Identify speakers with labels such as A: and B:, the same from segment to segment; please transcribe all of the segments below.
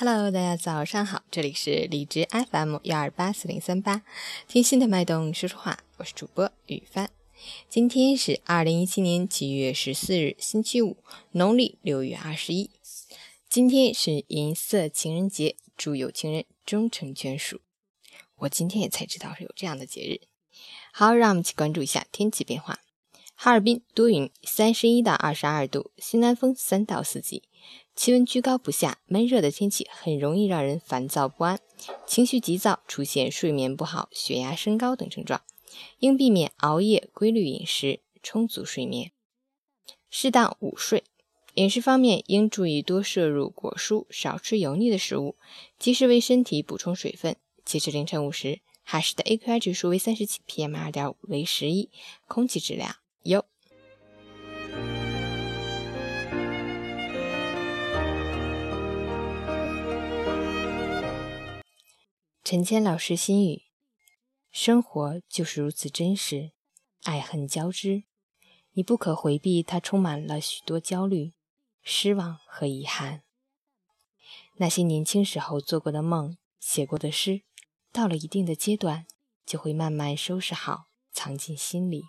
A: Hello，大家早上好，这里是荔枝 FM 幺二八四零三八，听心的脉动说说话，我是主播雨帆。今天是二零一七年七月十四日，星期五，农历六月二十一。今天是银色情人节，祝有情人终成眷属。我今天也才知道是有这样的节日。好，让我们一起关注一下天气变化。哈尔滨多云，三十一到二十二度，西南风三到四级。气温居高不下，闷热的天气很容易让人烦躁不安，情绪急躁，出现睡眠不好、血压升高等症状，应避免熬夜，规律饮食，充足睡眠，适当午睡。饮食方面应注意多摄入果蔬，少吃油腻的食物，及时为身体补充水分。截至凌晨五时，哈市的 AQI 指数为三十七，PM 二点五为十一，空气质量优。陈谦老师心语：生活就是如此真实，爱恨交织，你不可回避它，充满了许多焦虑、失望和遗憾。那些年轻时候做过的梦、写过的诗，到了一定的阶段，就会慢慢收拾好，藏进心里。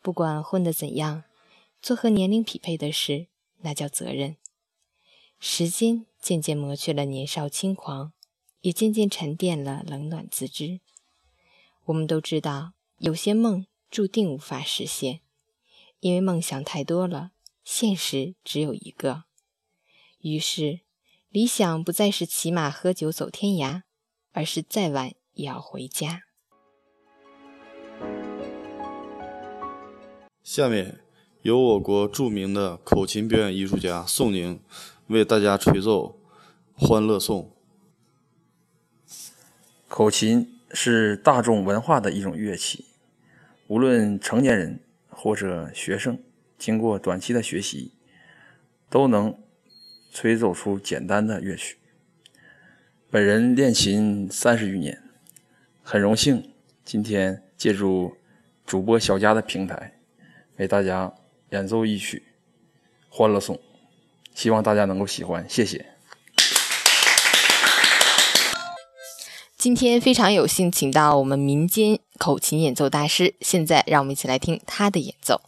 A: 不管混得怎样，做和年龄匹配的事，那叫责任。时间渐渐磨去了年少轻狂。也渐渐沉淀了冷暖自知。我们都知道，有些梦注定无法实现，因为梦想太多了，现实只有一个。于是，理想不再是骑马喝酒走天涯，而是再晚也要回家。
B: 下面由我国著名的口琴表演艺术家宋宁为大家吹奏《欢乐颂》。
C: 口琴是大众文化的一种乐器，无论成年人或者学生，经过短期的学习，都能吹奏出简单的乐曲。本人练琴三十余年，很荣幸今天借助主播小佳的平台，为大家演奏一曲《欢乐颂》，希望大家能够喜欢，谢谢。
A: 今天非常有幸请到我们民间口琴演奏大师，现在让我们一起来听他的演奏。